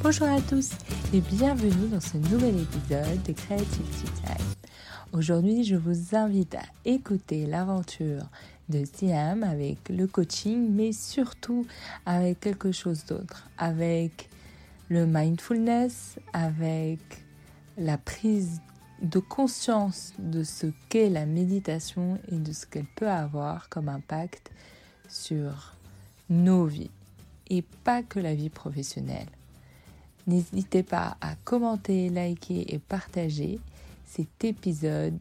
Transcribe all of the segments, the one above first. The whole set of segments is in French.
Bonjour à tous et bienvenue dans ce nouvel épisode de Creativity Time. Aujourd'hui, je vous invite à écouter l'aventure de Siam avec le coaching, mais surtout avec quelque chose d'autre, avec le mindfulness, avec la prise de conscience de ce qu'est la méditation et de ce qu'elle peut avoir comme impact sur nos vies et pas que la vie professionnelle. N'hésitez pas à commenter, liker et partager. Cet épisode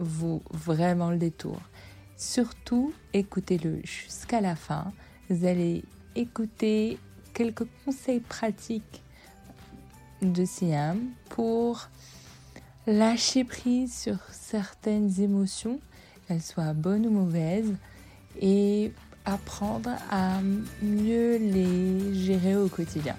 vaut vraiment le détour. Surtout, écoutez-le jusqu'à la fin. Vous allez écouter quelques conseils pratiques de Siam pour lâcher prise sur certaines émotions, qu'elles soient bonnes ou mauvaises, et apprendre à mieux les gérer au quotidien.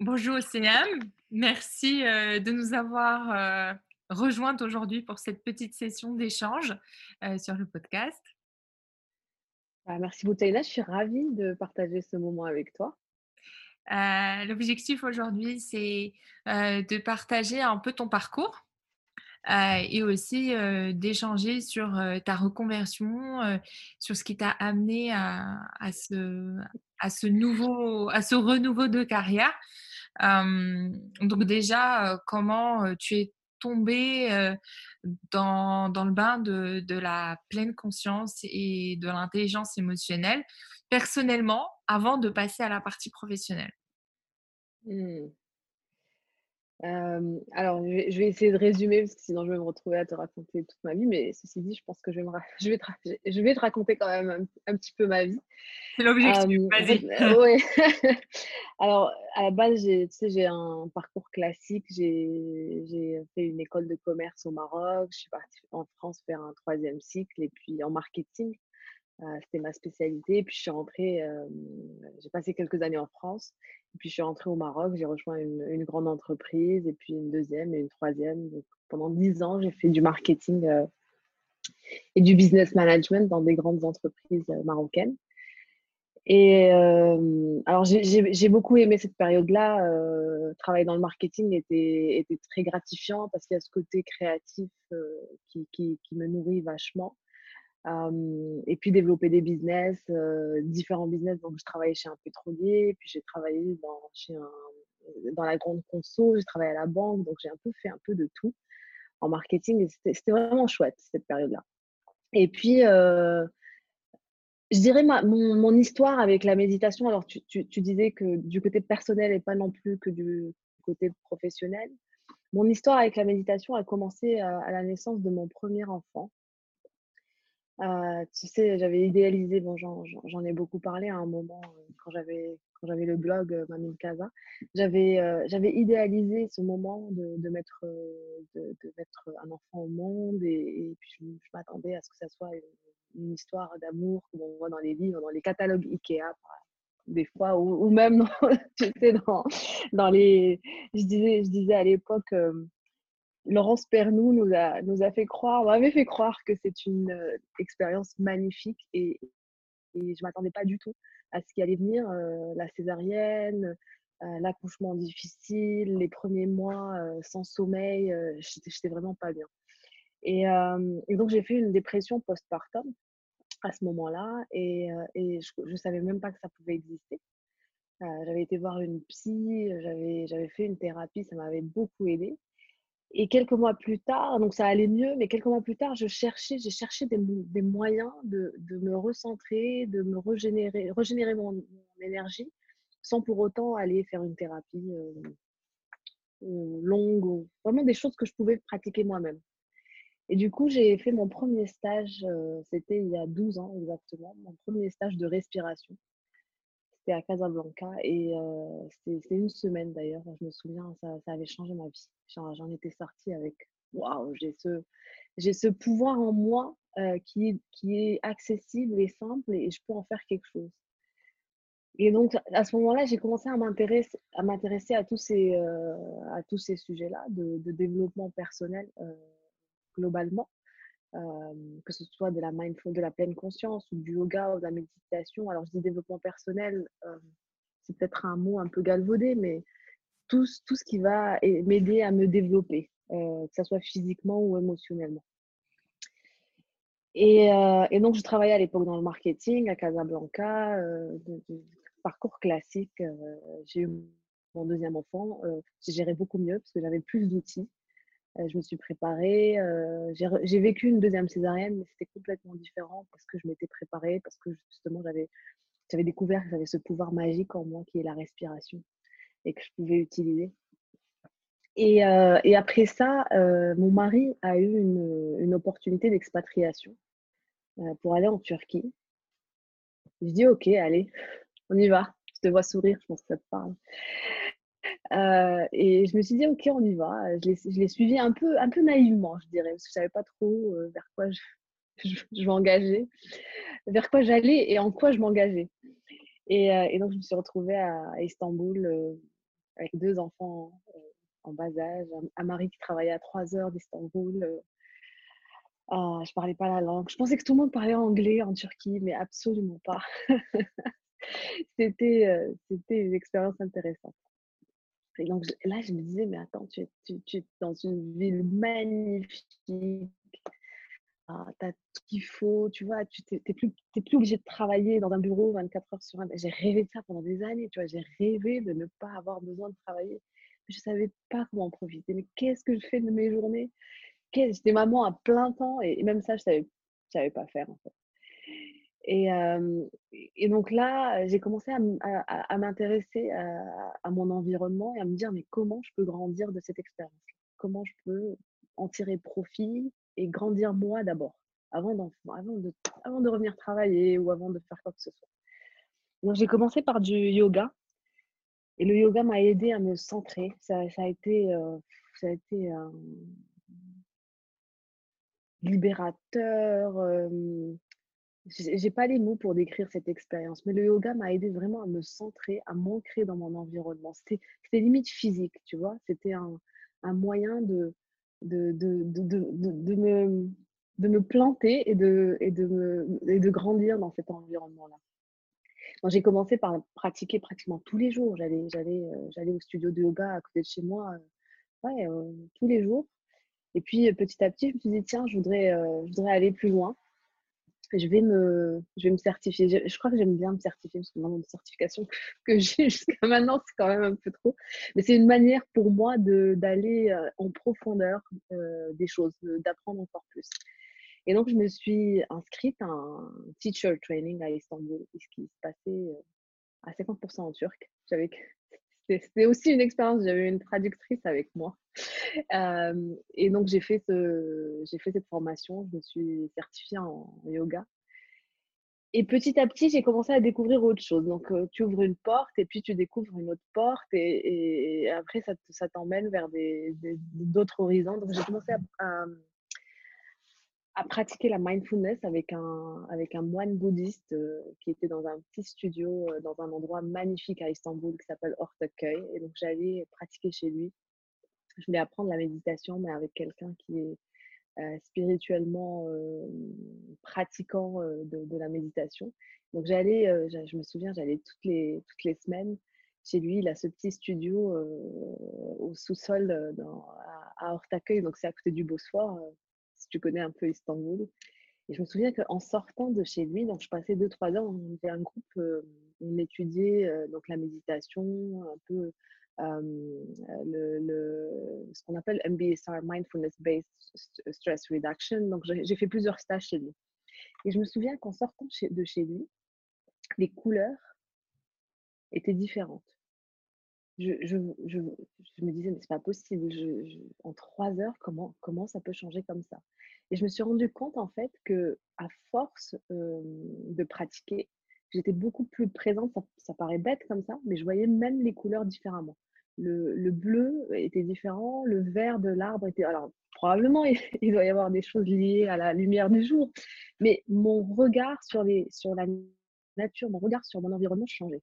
Bonjour Siam, merci euh, de nous avoir euh, rejointes aujourd'hui pour cette petite session d'échange euh, sur le podcast. Bah, merci Boutaïla, je suis ravie de partager ce moment avec toi. L'objectif aujourd'hui, c'est de partager un peu ton parcours et aussi d'échanger sur ta reconversion, sur ce qui t'a amené à, à, ce, à, ce nouveau, à ce renouveau de carrière donc déjà, comment tu es tombé dans, le bain de, de, la pleine conscience et de l'intelligence émotionnelle, personnellement, avant de passer à la partie professionnelle? Mmh alors, je vais, essayer de résumer parce que sinon je vais me retrouver à te raconter toute ma vie. Mais ceci dit, je pense que je vais, me je vais, te, je vais te raconter quand même un, petit peu ma vie. C'est l'objectif, vas-y. ouais. alors, à la base, j'ai, tu sais, j'ai un parcours classique. J'ai, fait une école de commerce au Maroc. Je suis partie en France faire un troisième cycle et puis en marketing. C'était ma spécialité. Puis, je suis rentrée, j'ai passé quelques années en France. Et puis je suis rentrée au Maroc, j'ai rejoint une, grande entreprise, et puis une deuxième et une troisième. Donc, pendant dix ans, j'ai fait du marketing euh, et du business management dans des grandes entreprises euh, marocaines. Et euh, alors, j'ai beaucoup aimé cette période-là. travailler dans le marketing était, était très gratifiant parce qu'il y a ce côté créatif qui, qui, me nourrit vachement et puis développer des business, différents business. Donc, je travaillais chez un pétrolier, puis j'ai travaillé dans, chez un, dans la grande conso, j'ai travaillé à la banque, donc j'ai un peu fait un peu de tout en marketing. C'était vraiment chouette cette période-là. Et puis, je dirais ma, mon, histoire avec la méditation. Alors, tu, tu, disais que du côté personnel et pas non plus que du côté professionnel. Mon histoire avec la méditation a commencé à la naissance de mon premier enfant. Euh, tu sais, j'avais idéalisé, bon, j'en ai beaucoup parlé à un moment euh, quand j'avais quand j'avais le blog euh, Mamine Casa, j'avais j'avais idéalisé ce moment de, de mettre de, de, mettre un enfant au monde et, puis je, m'attendais à ce que ça soit une, histoire d'amour comme on voit dans les livres, dans les catalogues Ikea des fois ou, même dans, tu sais, dans, dans les je disais je disais à l'époque Laurence Pernou nous a, fait croire, m'avait fait croire que c'est une euh, expérience magnifique et, je ne m'attendais pas du tout à ce qui allait venir, euh, la césarienne, euh, l'accouchement difficile, les premiers mois sans sommeil, j'étais vraiment pas bien. Et, donc j'ai fait une dépression postpartum à ce moment-là et, et je ne savais même pas que ça pouvait exister. j'avais été voir une psy, j'avais fait une thérapie, ça m'avait beaucoup aidé. Et quelques mois plus tard, donc ça allait mieux, mais quelques mois plus tard, je cherchais, j'ai cherché des, moyens de, me recentrer, de me régénérer, régénérer mon, énergie, sans pour autant aller faire une thérapie euh, longue, vraiment des choses que je pouvais pratiquer moi-même. Et du coup, j'ai fait mon premier stage, euh, c'était il y a 12 ans exactement, mon premier stage de respiration à Casablanca et c'était une semaine d'ailleurs. Je me souviens, ça, avait changé ma vie. J'en étais sortie avec waouh, j'ai ce, ce pouvoir en moi qui, qui est accessible et simple et je peux en faire quelque chose. Et donc, à ce moment-là, j'ai commencé à m'intéresser à, tous ces, à tous ces sujets-là de, développement personnel globalement que ce soit de la mindful, de la pleine conscience ou du yoga ou de la méditation. Alors, je dis développement personnel, c'est peut-être un mot un peu galvaudé, mais tout, ce qui va m'aider à me développer, que ce soit physiquement ou émotionnellement. Et, donc, je travaillais à l'époque dans le marketing à Casablanca, parcours classique. j'ai eu mon deuxième enfant, j'ai géré beaucoup mieux parce que j'avais plus d'outils. Je me suis préparée. j'ai vécu une deuxième césarienne, mais c'était complètement différent parce que je m'étais préparée, parce que justement, j'avais découvert que j'avais ce pouvoir magique en moi qui est la respiration et que je pouvais utiliser. Et, et après ça, mon mari a eu une, une opportunité d'expatriation pour aller en Turquie. Je dis ok, allez, on y va. Je te vois sourire, je pense que ça te parle. Euh, et je me suis dit, ok, on y va. Je l'ai suivi un peu, un peu naïvement, je dirais, parce que je ne savais pas trop euh, vers quoi je, m'engageais, vers quoi j'allais et en quoi je m'engageais. Et, euh, donc, je me suis retrouvée à, Istanbul avec deux enfants en bas âge, un, mari qui travaillait à trois heures d'Istanbul. Ah, je parlais pas la langue. Je pensais que tout le monde parlait anglais en Turquie, mais absolument pas. c'était, c'était une expérience intéressante. Et donc là, je me disais, mais attends, tu es, tu, es dans une ville magnifique, ah, tu as tout qu'il faut, tu vois, tu n'es plus, plus obligé de travailler dans un bureau 24 heures sur 24. J'ai rêvé de ça pendant des années, tu vois, j'ai rêvé de ne pas avoir besoin de travailler. Je ne savais pas comment en profiter. Mais qu'est-ce que je fais de mes journées? J'étais maman à plein temps et, même ça, je ne savais, je savais pas faire en fait. Et, donc là, j'ai commencé à, m'intéresser à, mon environnement et à me dire, mais comment je peux grandir de cette expérience Comment je peux en tirer profit et grandir moi d'abord, avant, de, revenir travailler ou avant de faire quoi que ce soit? Donc j'ai commencé par du yoga. Et le yoga m'a aidé à me centrer. Ça, a été, ça a été libérateur j'ai pas les mots pour décrire cette expérience, mais le yoga m'a aidé vraiment à me centrer, à m'ancrer dans mon environnement. C'était limite physique, tu vois. C'était un, un, moyen de, de, de, de, me, de me planter et de, et de, me, et de grandir dans cet environnement-là. J'ai commencé par pratiquer pratiquement tous les jours. J'allais j'allais au studio de yoga à côté de chez moi ouais, tous les jours. Et puis petit à petit, je me suis dit, tiens, je voudrais, je voudrais aller plus loin je vais me, je vais me certifier. Je, crois que j'aime bien me certifier parce que le nombre de certifications que, j'ai jusqu'à maintenant, c'est quand même un peu trop. Mais c'est une manière pour moi d'aller euh, en profondeur euh, des choses, d'apprendre encore plus. Et donc, je me suis inscrite à un teacher training à Istanbul, ce qui se passait euh, à 50% en turc. J'avais c'était aussi une expérience. J'avais une traductrice avec moi. et donc, j'ai fait, ce, j'ai fait cette formation. Je me suis certifiée en yoga. Et petit à petit, j'ai commencé à découvrir autre chose. Donc, tu ouvres une porte et puis tu découvres une autre porte. Et, après, ça, t'emmène vers des, d'autres horizons. Donc, j'ai commencé à pratiquer la mindfulness avec un, avec un moine bouddhiste euh, qui était dans un petit studio, euh, dans un endroit magnifique à Istanbul qui s'appelle Ortaköy. Et donc, j'allais pratiquer chez lui. Je voulais apprendre la méditation, mais avec quelqu'un qui est euh, spirituellement pratiquant de, la méditation. Donc, j'allais, je me souviens, j'allais toutes les, toutes les semaines chez lui. Il a ce petit studio au sous-sol à, à donc c'est à côté du Bosphore si tu connais un peu Istanbul. Et je me souviens qu'en sortant de chez lui, donc je passais deux, trois heures, on un groupe, euh, on étudiait euh, donc la méditation, un peu euh, le, ce qu'on appelle MBSR, Mindfulness Based Stress Reduction. Donc j'ai fait plusieurs stages chez lui. Et je me souviens qu'en sortant de chez lui, les couleurs étaient différentes je, me disais, mais c'est pas possible. en trois heures, comment, comment ça peut changer comme ça? Et je me suis rendu compte, en fait, que à force de pratiquer, j'étais beaucoup plus présente. Ça, paraît bête comme ça, mais je voyais même les couleurs différemment. Le, le bleu était différent, le vert de l'arbre était. Alors, probablement, il, doit y avoir des choses liées à la lumière du jour, mais mon regard sur la nature, mon regard sur mon environnement changeait.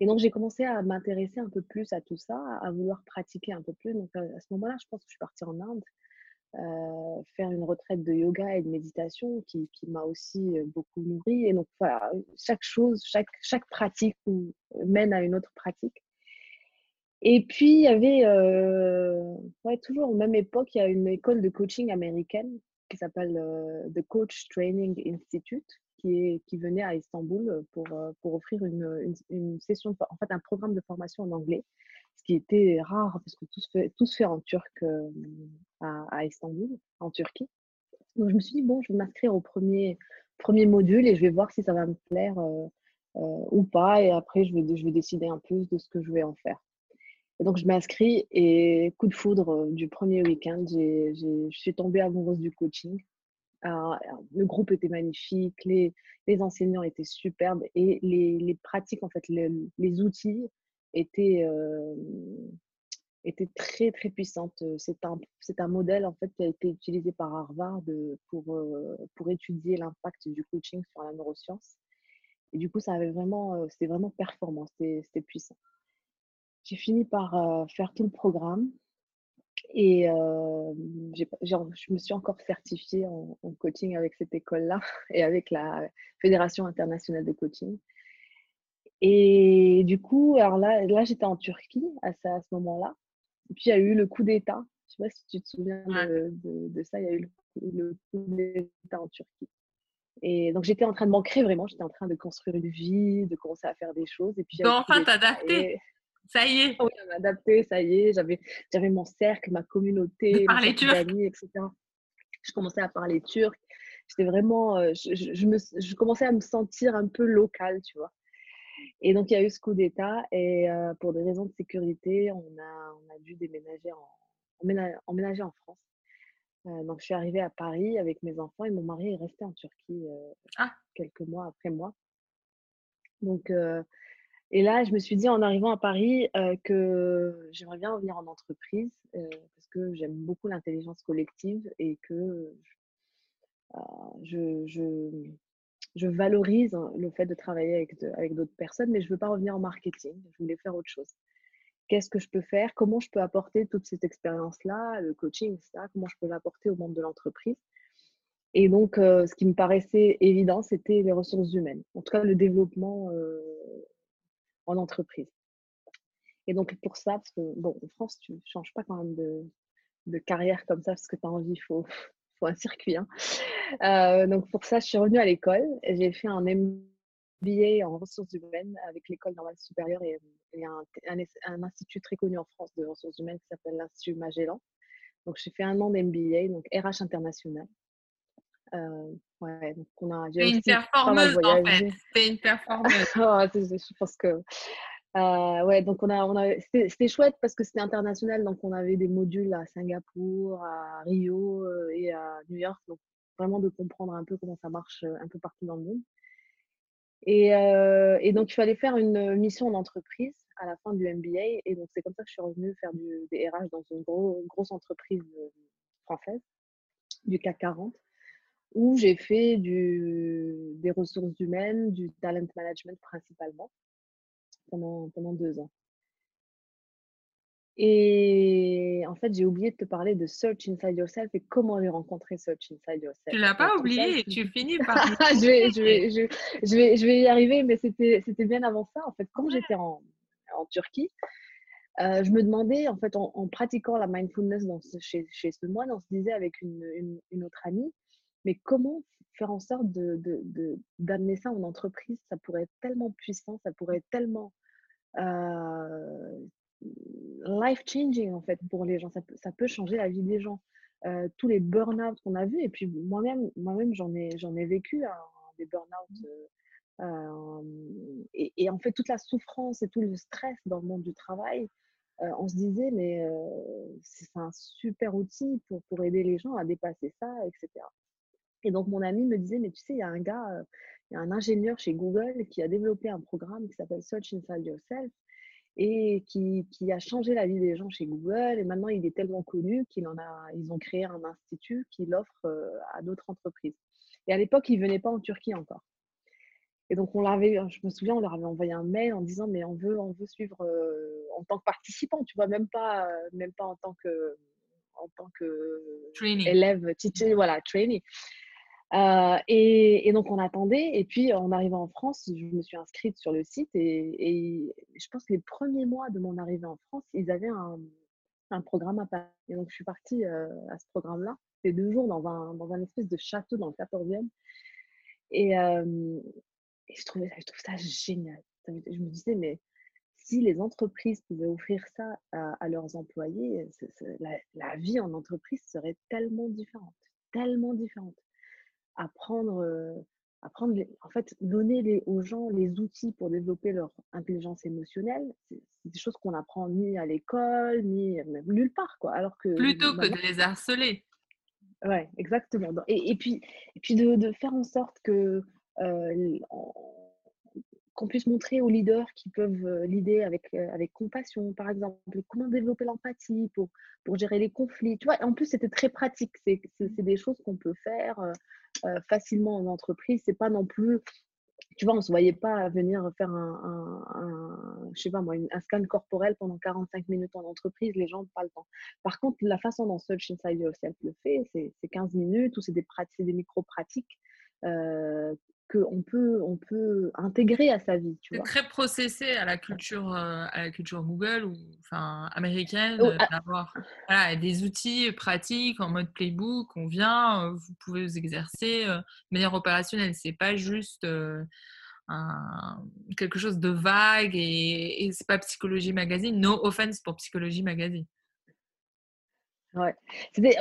Et donc, j'ai commencé à m'intéresser un peu plus à tout ça, à vouloir pratiquer un peu plus. Donc, à ce moment-là, je pense que je suis partie en Inde faire une retraite de yoga et de méditation qui, m'a aussi beaucoup nourri. Et donc, voilà, chaque chose, chaque, pratique mène à une autre pratique. Et puis, il y avait, ouais, toujours même époque, il y a une école de coaching américaine qui s'appelle The Coach Training Institute, qui, venait à Istanbul pour, pour offrir une, une, session, en fait, un programme de formation en anglais, ce qui était rare parce que tout se fait, tout se fait en turc à, à, Istanbul, en Turquie. Donc, je me suis dit, bon, je vais m'inscrire au premier, premier module et je vais voir si ça va me plaire ou pas. Et après, je vais, je vais décider un peu de ce que je vais en faire. Et donc, je m'inscris et coup de foudre du premier week-end, je suis tombée amoureuse du coaching. Le groupe était magnifique, les, enseignants étaient superbes et les, pratiques, en fait, les, outils étaient, euh, étaient très, très puissantes. C'est un, un modèle, en fait, qui a été utilisé par Harvard pour, euh, pour étudier l'impact du coaching sur la neuroscience. Et du coup, ça vraiment, c'était vraiment performant, c'était puissant j'ai fini par faire tout le programme et je me suis encore certifiée en, coaching avec cette école-là et avec la Fédération internationale de coaching. Et du coup, alors là, là j'étais en Turquie à, ce, à ce moment-là. Et puis, il y a eu le coup d'État. Je ne sais pas si tu te souviens de, de, ça. Il y a eu le, coup d'État en Turquie. Et donc, j'étais en train de m'ancrer vraiment. J'étais en train de construire une vie, de commencer à faire des choses. Et puis, enfin t'adapter. Ça y est. Oui, on adapté, ça y est. J'avais, j'avais mon cercle, ma communauté, mes amis, etc. Je commençais à parler turc. J'étais vraiment, euh, je, je, me, je, commençais à me sentir un peu locale, tu vois. Et donc, il y a eu ce coup d'État. Et euh, pour des raisons de sécurité, on a, on a dû déménager en, emménager en France. Euh, donc, je suis arrivée à Paris avec mes enfants et mon mari est resté en Turquie ah. quelques mois après moi. Donc, et là, je me suis dit en arrivant à Paris que j'aimerais bien revenir en entreprise parce que j'aime beaucoup l'intelligence collective et que je, je, valorise le fait de travailler avec, d'autres personnes, mais je ne veux pas revenir en marketing. Je voulais faire autre chose. Qu'est-ce que je peux faire? Comment je peux apporter toute cette expérience-là, le coaching. Comment je peux l'apporter au monde de l'entreprise? Et donc, ce qui me paraissait évident, c'était les ressources humaines. En tout cas, le développement en entreprise. Et donc pour ça, parce que bon, en France, tu ne changes pas quand même de, carrière comme ça parce que tu as envie, il faut, un circuit. Hein. Euh, donc pour ça, je suis revenue à l'école et j'ai fait un MBA en ressources humaines avec l'école normale supérieure et, un, un, institut très connu en France de ressources humaines qui s'appelle l'Institut Magellan. Donc j'ai fait un an d'MBA, donc RH international. Euh, ouais, donc on a. C'est une performeuse en fait. C'est une performeuse. je pense que. Euh, ouais, donc on a, on a, c'était chouette parce que c'était international, donc on avait des modules à Singapour, à Rio euh, et à New York, donc vraiment de comprendre un peu comment ça marche un peu partout dans le monde. Et, et donc il fallait faire une mission d'entreprise à la fin du MBA, et donc c'est comme ça que je suis revenue faire du, des RH dans une grosse entreprise française du CAC 40 où j'ai fait du, des ressources humaines, du talent management principalement, pendant, pendant deux ans. Et en fait, j'ai oublié de te parler de Search Inside Yourself et comment j'ai rencontré Search Inside Yourself. Tu l'as pas oublié tu finis par. je, vais, je, vais, je, vais, je, vais, y arriver, mais c'était bien avant ça. En fait, quand j'étais en, en, Turquie, euh, je me demandais, en fait, en, pratiquant la mindfulness dans chez, chez ce moine, on se disait avec une, une, une autre amie, mais comment faire en sorte d'amener de, de, ça en entreprise? Ça pourrait être tellement puissant, ça pourrait être tellement euh, life-changing en fait pour les gens. Ça peut, ça peut, changer la vie des gens. Euh, tous les burn-out qu'on a vus, et puis moi-même, moi-même j'en ai, j'en ai vécu hein, des burn-out. Euh, et, et, en fait, toute la souffrance et tout le stress dans le monde du travail, on se disait, mais c'est un super outil pour, pour aider les gens à dépasser ça, etc. Et donc, mon ami me disait, mais tu sais, il y a un gars, euh, il y a un ingénieur chez Google qui a développé un programme qui s'appelle Search Inside Yourself et qui, qui, a changé la vie des gens chez Google. Et maintenant, il est tellement connu qu'ils ont créé un institut qui l'offre euh, à d'autres entreprises. Et à l'époque, il ne venait pas en Turquie encore. Et donc, on l'avait, je me souviens, on leur avait envoyé un mail en disant, mais on veut, on veut suivre euh, en tant que participant, tu vois, même pas, même pas en tant que en tant qu'élève, teacher, voilà, trainee. Et, et, donc on attendait, et puis en arrivant en France, je me suis inscrite sur le site, et, je pense que les premiers mois de mon arrivée en France, ils avaient un, programme à Paris. Et donc je suis partie à ce programme-là. C'était deux jours dans un, dans un espèce de château dans le 14e. Et, et je, trouvais, ça génial. Je me disais, mais si les entreprises pouvaient offrir ça à, leurs employés, la, vie en entreprise serait tellement différente, tellement différente. Apprendre, apprendre en fait, donner aux gens les outils pour développer leur intelligence émotionnelle, c'est des choses qu'on apprend ni à l'école, ni même nulle part, quoi. Alors que plutôt que de les harceler. Ouais, exactement. Et, puis, et puis de, de, faire en sorte que euh, qu'on puisse montrer aux leaders qui peuvent euh, l'idée avec, euh, avec compassion, par exemple, comment développer l'empathie pour, pour gérer les conflits. Tu vois, en plus, c'était très pratique. C'est des choses qu'on peut faire facilement en entreprise. C'est pas non plus tu vois, on ne se voyait pas venir faire un, je sais pas moi, un scan corporel pendant 45 minutes en entreprise, les gens n'ont pas le temps. Par contre, la façon dont Search Inside Yourself le fait, c'est 15 minutes ou c'est des, des micro-pratiques euh, qu'on peut, on peut intégrer à sa vie. C'est très processé à la culture, euh, à la culture Google ou enfin américaine oh, ah d'avoir des outils pratiques en mode playbook. On vient, euh, vous pouvez vous exercer de manière opérationnelle. C'est pas juste un, quelque chose de vague et, et c'est pas psychologie magazine. No offense pour psychologie magazine. Ouais.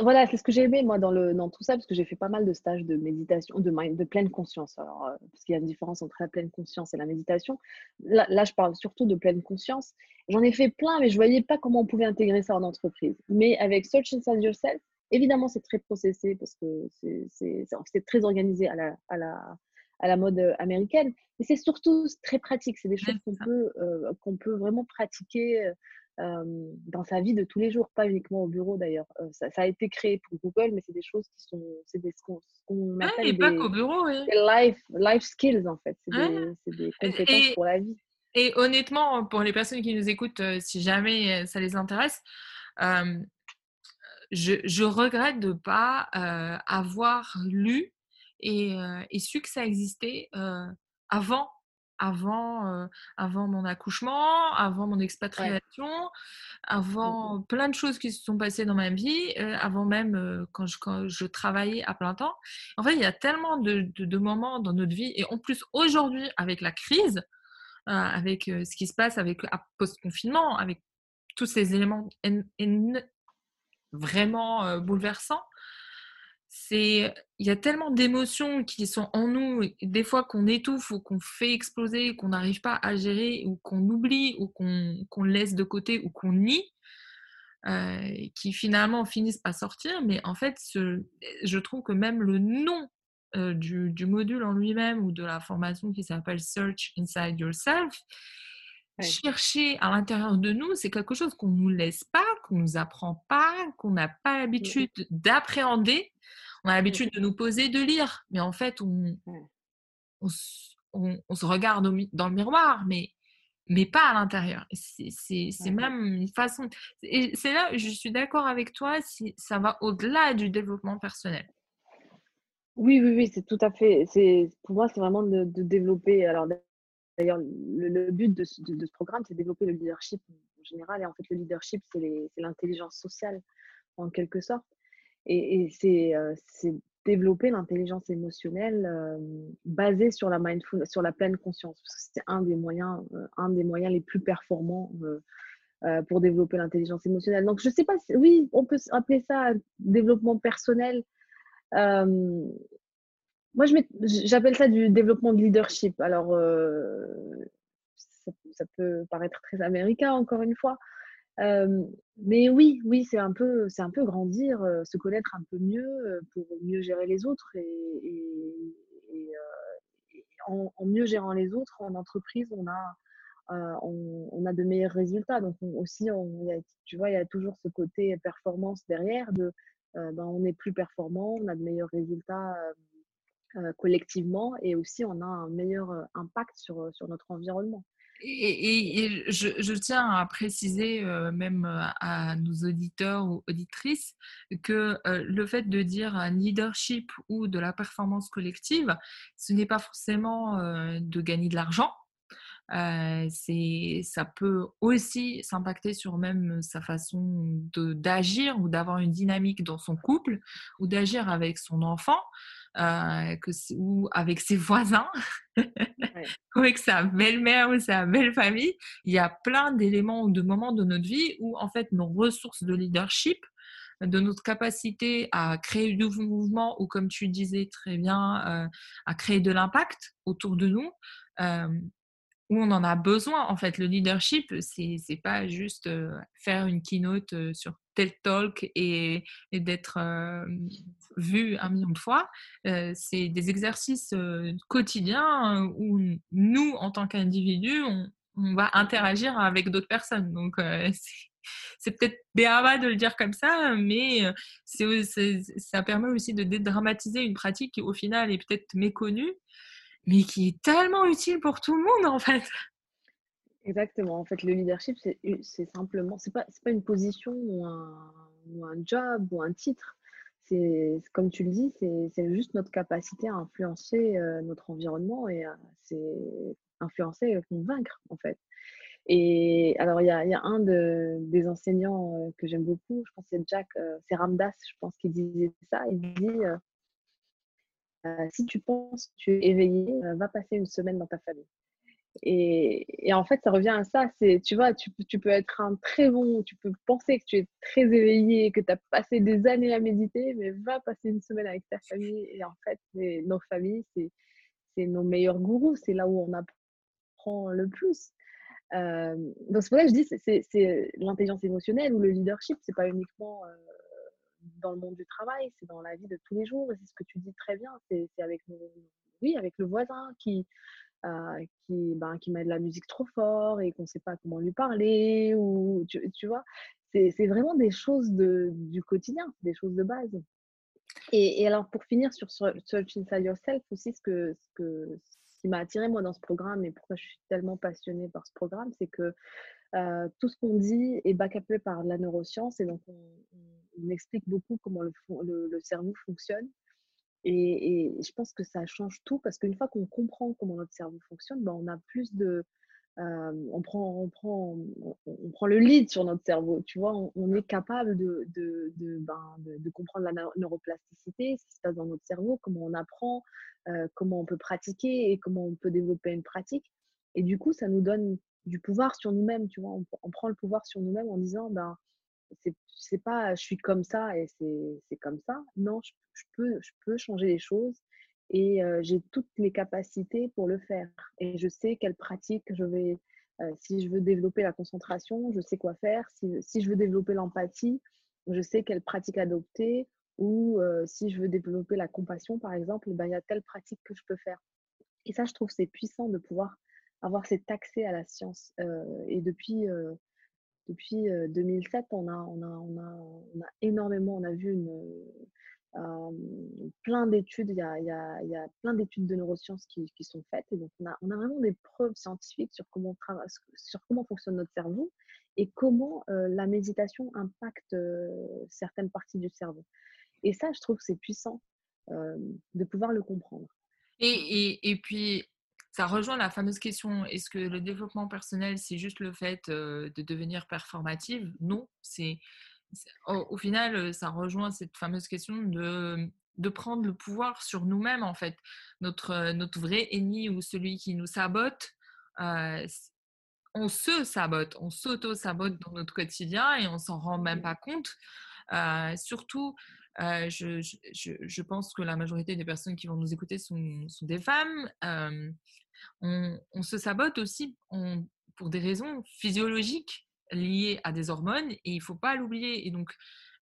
Voilà, c'est ce que j'ai aimé moi dans, le, dans tout ça, parce que j'ai fait pas mal de stages de méditation, de, de pleine conscience. Alors, euh, parce qu'il y a une différence entre la pleine conscience et la méditation. Là, là je parle surtout de pleine conscience. J'en ai fait plein, mais je voyais pas comment on pouvait intégrer ça en entreprise. Mais avec Search Inside Yourself, évidemment, c'est très processé parce que c'est très organisé à la, à la, à la mode euh, américaine. Mais c'est surtout très pratique. C'est des choses qu'on peut, euh, qu'on peut vraiment pratiquer dans sa vie de tous les jours, pas uniquement au bureau d'ailleurs. Ça, a été créé pour Google, mais c'est des choses qui sont, c'est des, ce qu'on ah, appelle des, au bureau, oui. life, life skills en fait. C'est des, des, compétences pour la vie. Et honnêtement, pour les personnes qui nous écoutent, si jamais ça les intéresse, je, je, regrette de ne pas avoir lu et, et, su que ça existait avant avant, euh, avant mon accouchement, avant mon expatriation, mmh avant plein de choses qui se sont passées dans ma vie, euh, avant même euh, quand, je, quand, je, travaillais à plein temps. En fait, il y a tellement de, de, moments dans notre vie, et en plus aujourd'hui avec la crise, avec ce qui se passe avec post-confinement, avec tous ces éléments vraiment bouleversants, c'est il y a tellement d'émotions qui sont en nous, des fois qu'on étouffe ou qu'on fait exploser, qu'on n'arrive pas à gérer ou qu'on oublie ou qu'on laisse de côté ou qu'on nie, euh, qui finalement finissent par sortir. Mais en fait, je trouve que même le nom euh, du, module en lui-même ou de la formation qui s'appelle Search Inside Yourself, chercher à l'intérieur de nous, c'est quelque chose qu'on ne nous laisse pas, qu'on nous apprend pas, qu'on n'a pas mmh l'habitude d'appréhender on a l'habitude de nous poser, de lire, mais en fait, on, on, se regarde dans le miroir, mais, mais pas à l'intérieur. C'est même une façon. Et c'est là, je suis d'accord avec toi, si ça va au-delà du développement personnel. Oui, oui, oui, c'est tout à fait. Pour moi, c'est vraiment de, développer. Alors, d'ailleurs, le, but de ce, de ce programme, c'est de développer le leadership en général. Et en fait, le leadership, c'est l'intelligence sociale, en quelque sorte. Et, c'est développer l'intelligence émotionnelle basée sur la mindfulness, sur la pleine conscience. C'est un des moyens, un des moyens les plus performants pour développer l'intelligence émotionnelle. Donc, je ne sais pas si, oui, on peut appeler ça développement personnel. moi, j'appelle ça du développement de leadership. Alors, ça, peut paraître très américain, encore une fois, mais oui, oui, c'est un peu, c'est un peu grandir, se connaître un peu mieux pour mieux gérer les autres et, en, mieux gérant les autres en entreprise, on a, on, a de meilleurs résultats. Donc aussi, tu vois, il y a toujours ce côté performance derrière de, ben, on est plus performant, on a de meilleurs résultats collectivement et aussi on a un meilleur impact sur, sur notre environnement. Et, je, tiens à préciser euh, même euh, à nos auditeurs ou auditrices que euh, le fait de dire un leadership ou de la performance collective, ce n'est pas forcément de gagner de l'argent. ça peut aussi s'impacter sur même sa façon d'agir ou d'avoir une dynamique dans son couple ou d'agir avec son enfant. Euh, que, ou avec ses voisins, ou avec sa belle-mère ou sa belle-famille. Il y a plein d'éléments ou de moments de notre vie où en fait nos ressources de leadership, de notre capacité à créer du mouvement ou comme tu disais très bien, euh, à créer de l'impact autour de nous, euh, où on en a besoin. En fait, le leadership, c'est n'est pas juste faire une keynote sur tel talk et, d'être vu un million de fois. c'est des exercices quotidiens où nous, en tant qu'individus, on, va interagir avec d'autres personnes. Donc, c'est peut-être béaba de le dire comme ça, mais ça permet aussi de dédramatiser une pratique qui, au final, est peut-être méconnue mais qui est tellement utile pour tout le monde en fait. Exactement. En fait, le leadership, c'est simplement, c'est pas, pas une position ou un, ou un job ou un titre. Comme tu le dis, c'est juste notre capacité à influencer euh, notre environnement et c'est influencer et convaincre en fait. Et alors, il y a, un de, des enseignants euh, que j'aime beaucoup, je pense c'est Jack, euh, c'est Ramdas, je pense qu'il disait ça. Il dit si tu penses que tu es éveillé, va passer une semaine dans ta famille. Et, en fait, ça revient à ça. C'est, tu vois, tu, tu, peux être un très bon, tu peux penser que tu es très éveillé, que tu as passé des années à méditer, mais va passer une semaine avec ta famille. Et en fait, nos familles, c'est, c'est nos meilleurs gourous. C'est là où on apprend le plus. Euh, donc c'est pour que je dis, c'est, c'est, l'intelligence émotionnelle ou le leadership, c'est pas uniquement dans le monde du travail, c'est dans la vie de tous les jours. Et c'est ce que tu dis très bien. C'est avec, oui, avec le voisin qui, euh, qui, ben, qui met de la musique trop fort et qu'on ne sait pas comment lui parler. Ou, tu, tu vois, c'est vraiment des choses de, du quotidien, des choses de base. Et, et alors, pour finir sur Search Inside Yourself, aussi, ce, que, ce, que, qui m'a attiré moi dans ce programme et pourquoi je suis tellement passionnée par ce programme, c'est que euh, tout ce qu'on dit est backupé par la neuroscience et donc on, on, explique beaucoup comment le, le, cerveau fonctionne. Et, et, je pense que ça change tout parce qu'une fois qu'on comprend comment notre cerveau fonctionne, ben on a plus de, euh, on, prend, on, prend, on, prend le lead sur notre cerveau. Tu vois, on, est capable de, de, de, ben, de, comprendre la neuroplasticité, ce qui se passe dans notre cerveau, comment on apprend, euh, comment on peut pratiquer et comment on peut développer une pratique. Et du coup, ça nous donne du pouvoir sur nous-mêmes, tu vois? On, prend le pouvoir sur nous-mêmes en disant, ben, c'est pas je suis comme ça et c'est comme ça. Non, je, peux, je peux changer les choses et j'ai toutes les capacités pour le faire. Et je sais quelle pratique je vais, si je veux développer la concentration, je sais quoi faire. Si, si je veux développer l'empathie, je sais quelle pratique adopter. Ou si je veux développer la compassion, par exemple, ben, il y a telle pratique que je peux faire. Et ça, je trouve c'est puissant de pouvoir avoir cet accès à la science. Et depuis, depuis 2007, euh, on a, on, a, on, a, on a énormément, on a vu plein d'études, il y a, y, a, y a plein d'études de neurosciences qui, sont faites. Et donc, on a, on a vraiment des preuves scientifiques sur comment, sur comment fonctionne notre cerveau et comment la méditation impacte certaines parties du cerveau. Et ça, je trouve que c'est puissant de pouvoir le comprendre. Et, et, et, puis, ça rejoint la fameuse question est-ce que le développement personnel, c'est juste le fait de devenir performative? Non, c'est au, final, ça rejoint cette fameuse question de, de prendre le pouvoir sur nous-mêmes, en fait. Notre, notre vrai ennemi ou celui qui nous sabote, on se sabote, on s'auto-sabote dans notre quotidien et on s'en rend même pas compte. surtout, je, je, pense que la majorité des personnes qui vont nous écouter sont, des femmes on, se sabote aussi pour des raisons physiologiques liées à des hormones et il ne faut pas l'oublier. Et donc,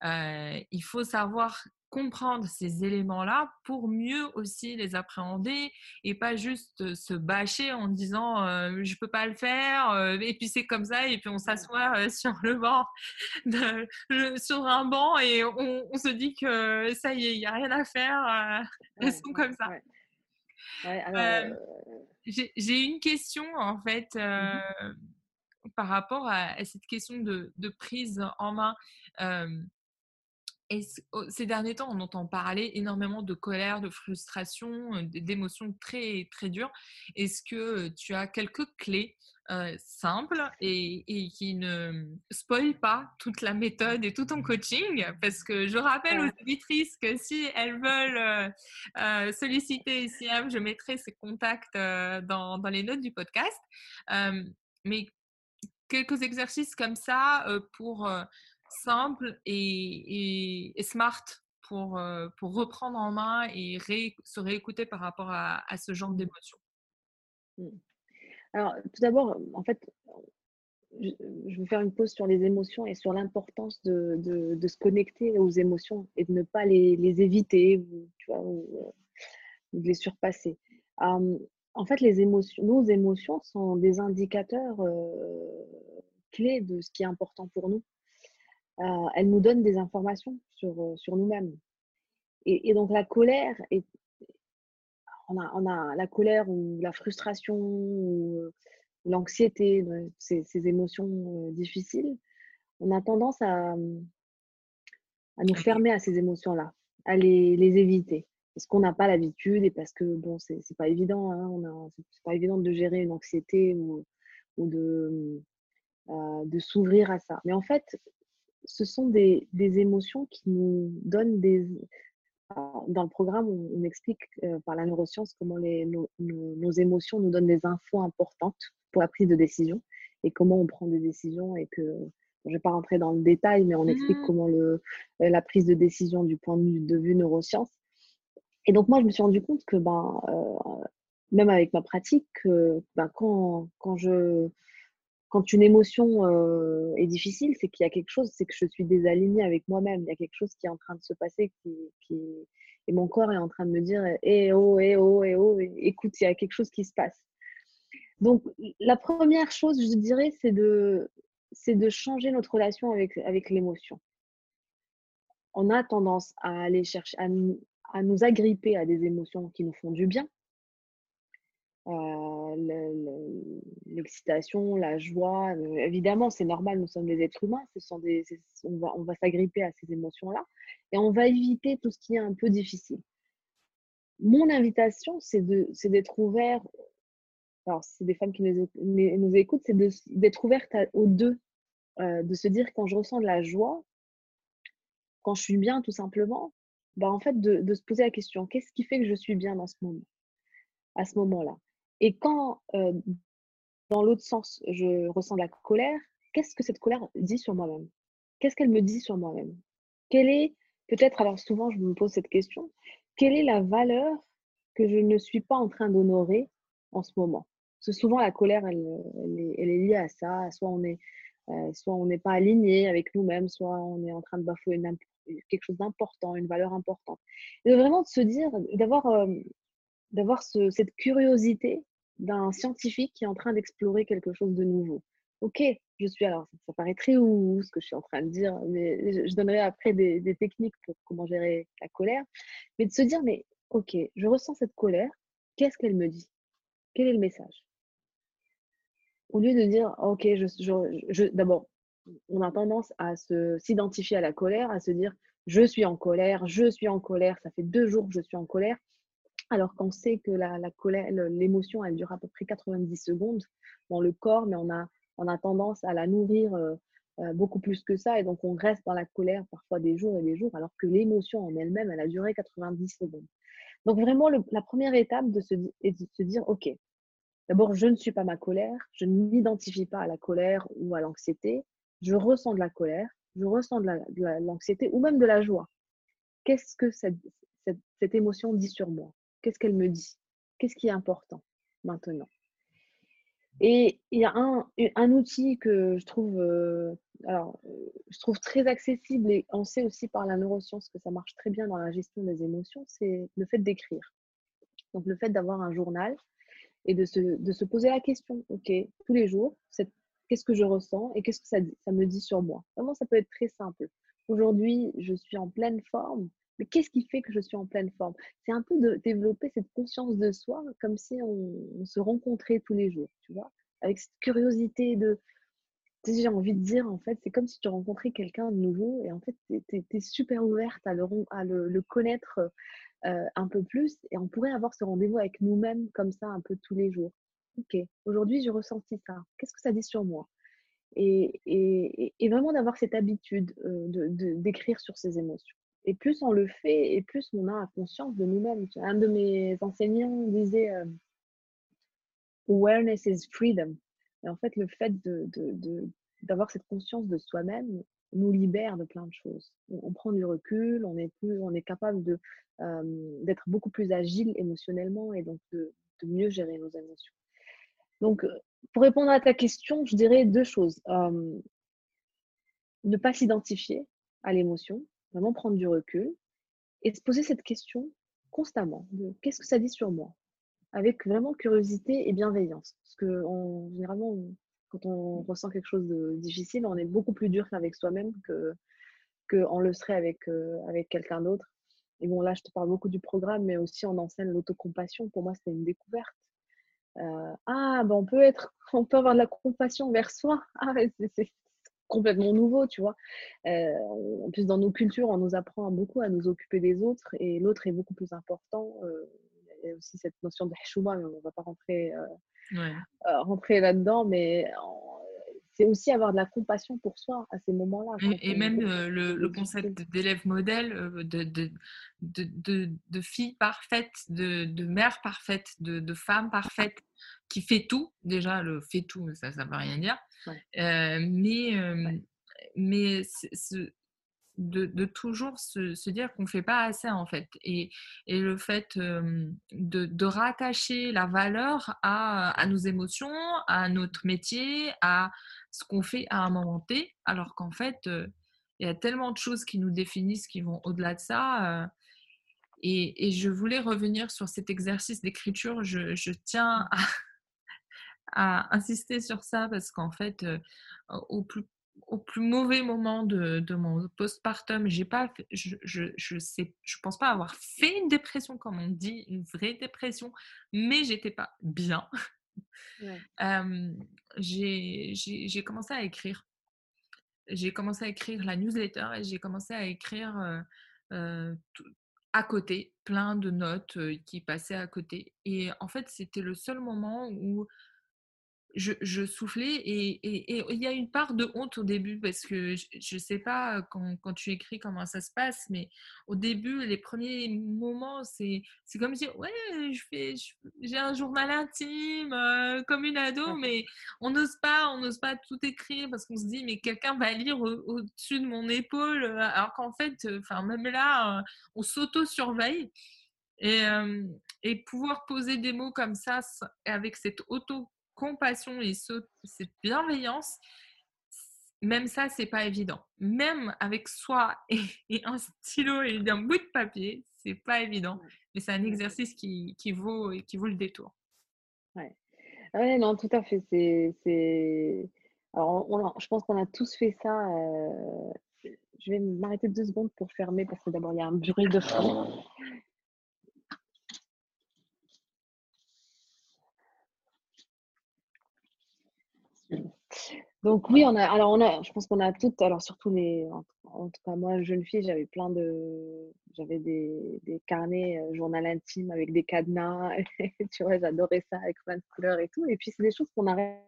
euh, il faut savoir comprendre ces éléments-là pour mieux aussi les appréhender et pas juste se bâcher en disant euh, je peux pas le faire euh, et puis c'est comme ça et puis on s'assoit sur le banc sur un banc et on, se dit que ça y est il y a rien à faire elles sont comme ça. J'ai une question en fait mmh par rapport à, cette question de, prise en main. Et ces derniers temps, on entend parler énormément de colère, de frustration, d'émotions très, très dures. Est-ce que tu as quelques clés simples et, qui ne spoilent pas toute la méthode et tout ton coaching? Parce que je rappelle aux éditrices que si elles veulent solliciter ICM, je mettrai ses contacts dans, dans, les notes du podcast. mais quelques exercices comme ça pour simple et, smart pour, euh, pour reprendre en main et se réécouter par rapport à, ce genre mmh. d'émotions mmh. Alors, tout d'abord, en fait, je, veux faire une pause sur les émotions et sur l'importance de, de, se connecter aux émotions et de ne pas les, les éviter ou, tu vois, ou, euh, de les surpasser. en fait, les émotions, nos émotions sont des indicateurs euh, clés de ce qui est important pour nous. Euh, elle nous donne des informations sur, euh, sur nous-mêmes. Et, donc la colère, on, a, on a la colère ou la frustration ou euh, l'anxiété, ces, ces, émotions difficiles, on a tendance à, à nous fermer à ces émotions-là, à les, les éviter parce qu'on n'a pas l'habitude et parce que bon, c'est pas évident, hein, c'est pas évident de gérer une anxiété ou, ou de, de s'ouvrir à ça. Mais en fait, ce sont des, émotions qui nous donnent des... Dans le programme, on, explique euh, par la neuroscience comment les, nos, émotions nous donnent des infos importantes pour la prise de décision et comment on prend des décisions et que je ne vais pas rentrer dans le détail, mais on explique mmh. comment le, euh, la prise de décision du point de vue, neuroscience. Et donc moi, je me suis rendu compte que ben, euh, même avec ma pratique, ben, quand, quand je quand une émotion euh, est difficile, c'est qu'il y a quelque chose, c'est que je suis désalignée avec moi-même. Il y a quelque chose qui est en train de se passer, qui, et mon corps est en train de me dire Eh oh, eh oh, eh oh, écoute, il y a quelque chose qui se passe. Donc, la première chose, je dirais, c'est de, c'est de changer notre relation avec, avec l'émotion. On a tendance à aller chercher, à nous agripper à des émotions qui nous font du bien, l'excitation, la joie. évidemment, c'est normal, nous sommes des êtres humains, ce sont des, on va, s'agripper à ces émotions-là et on va éviter tout ce qui est un peu difficile. Mon invitation, c'est d'être ouvert. Alors, c'est des femmes qui nous, nous écoutent, c'est d'être ouverte aux deux, de se dire quand je ressens de la joie, quand je suis bien tout simplement, bah, en fait, de, de se poser la question qu'est-ce qui fait que je suis bien dans ce moment, à ce moment-là? Et quand, dans l'autre sens, je ressens de la colère, qu'est-ce que cette colère dit sur moi-même? Qu'est-ce qu'elle me dit sur moi-même? Quelle est, peut-être, alors souvent je me pose cette question, quelle est la valeur que je ne suis pas en train d'honorer en ce moment? Parce que souvent la colère, elle, est, liée à ça, soit on est, n'est pas aligné avec nous-mêmes, soit on est en train de bafouer quelque chose d'important, une valeur importante. Et vraiment de se dire, d'avoir d'avoir cette curiosité d'un scientifique qui est en train d'explorer quelque chose de nouveau. Ok, je suis alors, ça, paraît très ou ce que je suis en train de dire, mais je, donnerai après des, techniques pour comment gérer la colère, mais de se dire, mais ok, je ressens cette colère, qu'est-ce qu'elle me dit? Quel est le message? Au lieu de dire, ok, je, d'abord, on a tendance à s'identifier à la colère, à se dire, je suis en colère, je suis en colère, ça fait deux jours que je suis en colère, alors qu'on sait que la, colère, l'émotion, elle dure à peu près 90 secondes dans le corps, mais on a, on a tendance à la nourrir euh, euh, beaucoup plus que ça, et donc on reste dans la colère parfois des jours et des jours, alors que l'émotion en elle-même, elle a duré 90 secondes. Donc vraiment, la première étape de se, est de se dire, OK, d'abord, je ne suis pas ma colère, je ne m'identifie pas à la colère ou à l'anxiété, je ressens de la colère, je ressens de l'anxiété ou même de la joie. Qu'est-ce que cette, cette émotion dit sur moi? Qu'est-ce qu'elle me dit? Qu'est-ce qui est important maintenant? Et il y a un, outil que je trouve, euh, alors, euh, je trouve très accessible et on sait aussi par la neuroscience que ça marche très bien dans la gestion des émotions, c'est le fait d'écrire. Donc le fait d'avoir un journal et de se, de se, poser la question, ok, tous les jours, qu'est-ce que je ressens et qu'est-ce que ça, ça me dit sur moi? Vraiment, ça peut être très simple. Aujourd'hui, je suis en pleine forme mais qu'est-ce qui fait que je suis en pleine forme? C'est un peu de développer cette conscience de soi comme si on, se rencontrait tous les jours, tu vois, avec cette curiosité de. J'ai envie de dire, en fait, c'est comme si tu rencontrais quelqu'un de nouveau et en fait, tu es, super ouverte à le, connaître euh, un peu plus et on pourrait avoir ce rendez-vous avec nous-mêmes comme ça un peu tous les jours. Ok, aujourd'hui, j'ai ressenti ça. Qu'est-ce que ça dit sur moi? Et, et, vraiment d'avoir cette habitude euh, d'écrire sur ses émotions. Et plus on le fait, et plus on a conscience de nous-mêmes. Un de mes enseignants disait euh, Awareness is freedom. Et en fait, le fait d'avoir cette conscience de soi-même nous libère de plein de choses. On, prend du recul, on est, capable euh, d'être beaucoup plus agile émotionnellement et donc de, mieux gérer nos émotions. Donc, pour répondre à ta question, je dirais deux choses. Euh, ne pas s'identifier à l'émotion, vraiment prendre du recul et se poser cette question constamment qu'est-ce que ça dit sur moi? Avec vraiment curiosité et bienveillance. Parce que généralement, quand on ressent quelque chose de difficile, on est beaucoup plus dur qu'avec soi-même que qu'on le serait avec, euh, avec quelqu'un d'autre. Et bon, là, je te parle beaucoup du programme, mais aussi on enseigne l'autocompassion. Pour moi, c'était une découverte. Euh, ah, ben on peut être, on peut avoir de la compassion vers soi. Ah, c'est complètement nouveau, tu vois. Euh, en plus, dans nos cultures, on nous apprend beaucoup à nous occuper des autres et l'autre est beaucoup plus important. Euh, il y a aussi cette notion de mais on ne va pas rentrer, rentrer là-dedans, mais c'est aussi avoir de la compassion pour soi à ces moments-là. Et, même le, le, concept d'élève modèle, de, de, de, de, fille parfaite, de, mère parfaite, de, femme parfaite, qui fait tout. Déjà, le fait tout, ça ne veut rien dire. mais mais de, toujours se, dire qu'on ne fait pas assez en fait. Et, et le fait de, de, rattacher la valeur à, à, nos émotions, à notre métier, à ce qu'on fait à un moment T, alors qu'en fait, il y a tellement de choses qui nous définissent qui vont au-delà de ça. Et, et, je voulais revenir sur cet exercice d'écriture. Je, je, tiens à, insister sur ça parce qu'en fait, au plus au plus mauvais moment de, de mon postpartum, j'ai pas, je, je, je, sais, je pense pas avoir fait une dépression comme on dit, une vraie dépression, mais j'étais pas bien. j'ai commencé à écrire. J'ai commencé à écrire la newsletter et j'ai commencé à écrire à côté, plein de notes qui passaient à côté. Et en fait, c'était le seul moment où je, soufflais et il y a une part de honte au début parce que je ne sais pas quand, quand, tu écris comment ça se passe, mais au début, les premiers moments, c'est comme dire ouais, je j'ai un journal intime euh, comme une ado, mais on n'ose pas, on n'ose pas tout écrire parce qu'on se dit mais quelqu'un va lire au-dessus de mon épaule, euh, alors qu'en fait, enfin même là, euh, on s'auto-surveille. Et, et pouvoir poser des mots comme ça avec cette auto compassion et cette bienveillance, même ça, c'est pas évident. Même avec soi et, un stylo et un bout de papier, c'est pas évident. Mais c'est un exercice qui, qui, vaut, qui vaut le détour. Ouais. ouais non, tout à fait. C'est, Alors, je pense qu'on a tous fait ça. Euh, je vais m'arrêter deux secondes pour fermer parce que d'abord, il y a un bruit de fond. Donc oui, on a, alors on a, je pense qu'on a toutes, alors surtout les, en, tout cas moi, jeune fille, j'avais plein de, j'avais des, des, carnets euh, journal intime avec des cadenas, tu vois, j'adorais ça avec plein de couleurs et tout. Et puis c'est des choses qu'on arrête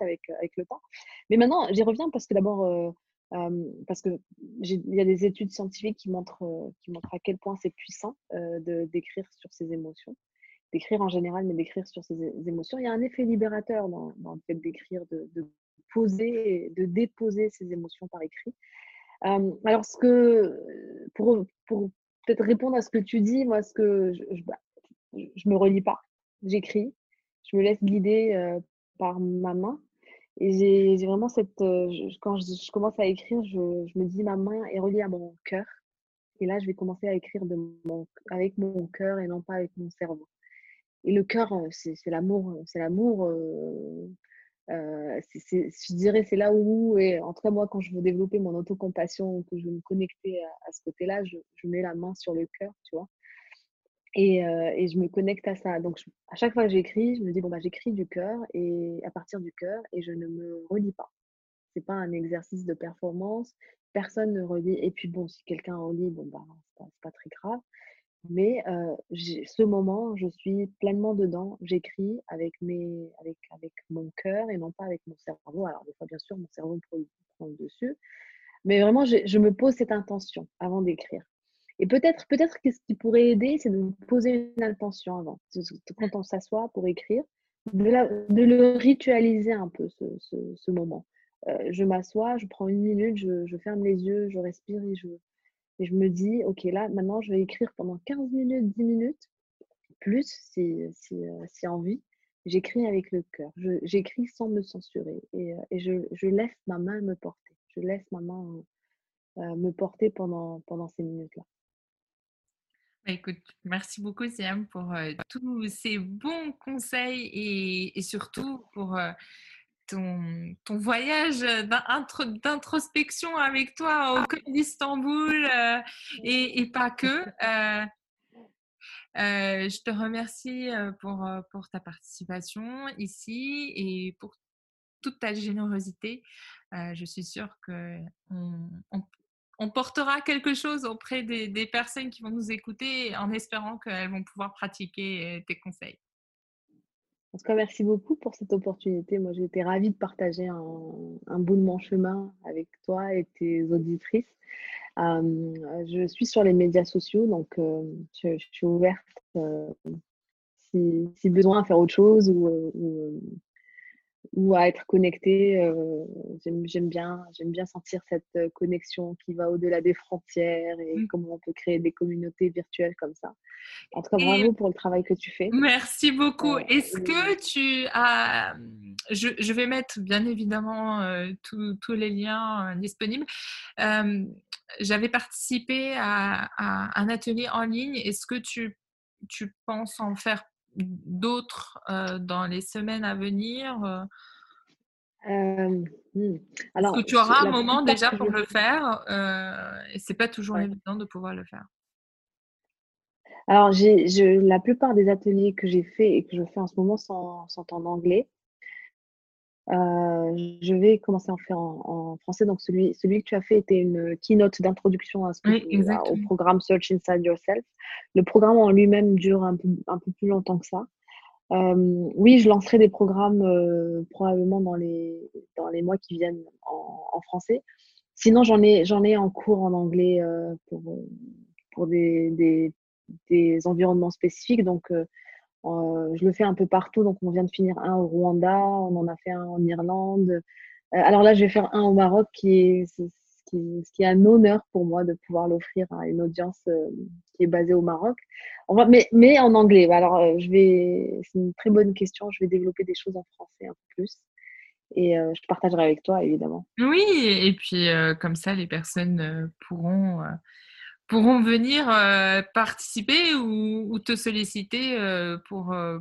avec, avec le temps. Mais maintenant, j'y reviens parce que d'abord, euh, euh, parce que il y a des études scientifiques qui montrent, qui montrent à quel point c'est puissant de d'écrire sur ses émotions d'écrire en général, mais d'écrire sur ses émotions. Il y a un effet libérateur dans, le fait d'écrire, de, de déposer ses émotions par écrit. Euh, alors, ce que, pour, peut-être répondre à ce que tu dis, moi, ce que je, je, bah, me relis pas, j'écris, je me laisse guider euh, par ma main. Et j'ai vraiment cette. Euh, quand je, commence à écrire, je, me dis ma main est reliée à mon cœur. Et là, je vais commencer à écrire avec mon cœur et non pas avec mon cerveau. Et le cœur, c'est l'amour, c'est l'amour Euh, je dirais c'est là où, et en tout cas moi, quand je veux développer mon autocompassion, que je veux me connecter à, ce côté-là, je, mets la main sur le cœur, tu vois. Et, euh, et, je me connecte à ça. Donc à chaque fois que j'écris, je me dis, bon, bah, j'écris du cœur et à partir du cœur et je ne me relis pas. C'est pas un exercice de performance. Personne ne relit. Et puis bon, si quelqu'un relit, bon, bah, c'est pas, très grave. Mais ce moment, je suis pleinement dedans. J'écris avec, avec, avec mon cœur et non pas avec mon cerveau. Alors, des fois, bien sûr, mon cerveau prend le dessus. Mais vraiment, je, me pose cette intention avant d'écrire. Et peut-être peut-être que ce qui pourrait aider, c'est de poser une intention avant. Quand on s'assoit pour écrire, de, le ritualiser un peu, ce, ce, moment. je m'assois, je prends une minute, je, je, ferme les yeux, je respire et je, et je me dis, OK, là, maintenant, je vais écrire pendant 15 minutes, 10 minutes, plus si, si, euh, si envie. J'écris avec le cœur. J'écris sans me censurer. Et, euh, et je, je, laisse ma main me porter. Je laisse ma main euh, me porter pendant, pendant ces minutes-là. Bah, écoute, merci beaucoup, Siam, pour tous ces bons conseils et, et surtout pour ton, ton voyage d'introspection avec toi au ah. Code d'Istanbul euh, et, et, pas que. Euh, euh, je te remercie pour, pour ta participation ici et pour toute ta générosité. je suis sûre qu'on on, on, portera quelque chose auprès des, des, personnes qui vont nous écouter en espérant qu'elles vont pouvoir pratiquer tes conseils. En tout cas, merci beaucoup pour cette opportunité. Moi, j'ai été ravie de partager un, bout de mon chemin avec toi et tes auditrices. Euh, je suis sur les médias sociaux, donc euh, je, suis ouverte euh, si, besoin à faire autre chose ou, ou à être connecté. Euh, j'aime bien, j'aime bien sentir cette euh, connexion qui va au-delà des frontières et mmh. comment on peut créer des communautés virtuelles comme ça. En tout cas, bravo pour le travail que tu fais. Merci beaucoup. Euh, Est-ce que tu as, je, je, vais mettre bien évidemment tous les liens disponibles. J'avais participé à, à, un atelier en ligne. Est-ce que tu, tu penses en faire d'autres dans les semaines à venir euh, hmm. Alors, que tu auras un moment déjà pour le faire euh, et c'est pas toujours évident de pouvoir le faire. Alors, j'ai, la plupart des ateliers que j'ai fait et que je fais en ce moment sont, sont en anglais. Euh, je vais commencer à en faire en, français. Donc, celui, celui que tu as fait était une keynote d'introduction au programme Search Inside Yourself. Le programme en lui-même dure un peu, un peu plus longtemps que ça. Euh, oui, je lancerai des programmes euh, probablement dans les, dans les mois qui viennent en, en français. Sinon, j'en ai, j'en ai en cours en anglais pour, pour des, des, des, environnements spécifiques. Donc, euh, je le fais un peu partout. Donc, on vient de finir un au Rwanda, on en a fait un en Irlande. Euh, alors là, je vais faire un au Maroc qui est, qui, qui est un honneur pour moi de pouvoir l'offrir à une audience euh, qui est basée au Maroc. Mais, mais en anglais. Alors, je vais, c'est une très bonne question. Je vais développer des choses en français un peu plus. Et je partagerai avec toi, évidemment. Oui, et puis comme ça, les personnes pourront pourront venir euh, participer ou, te solliciter euh, pour euh,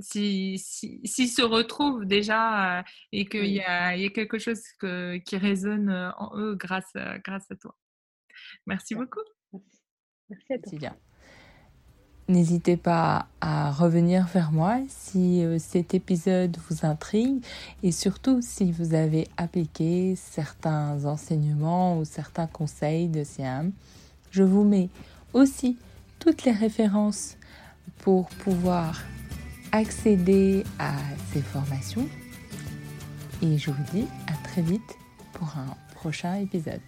s'ils si, si, se retrouvent déjà et qu'il y, a, y a quelque chose qui résonne en eux grâce, grâce à toi. Merci beaucoup. Merci à toi. N'hésitez pas à revenir vers moi si cet épisode vous intrigue et surtout si vous avez appliqué certains enseignements ou certains conseils de Siam. Je vous mets aussi toutes les références pour pouvoir accéder à ces formations. Et je vous dis à très vite pour un prochain épisode.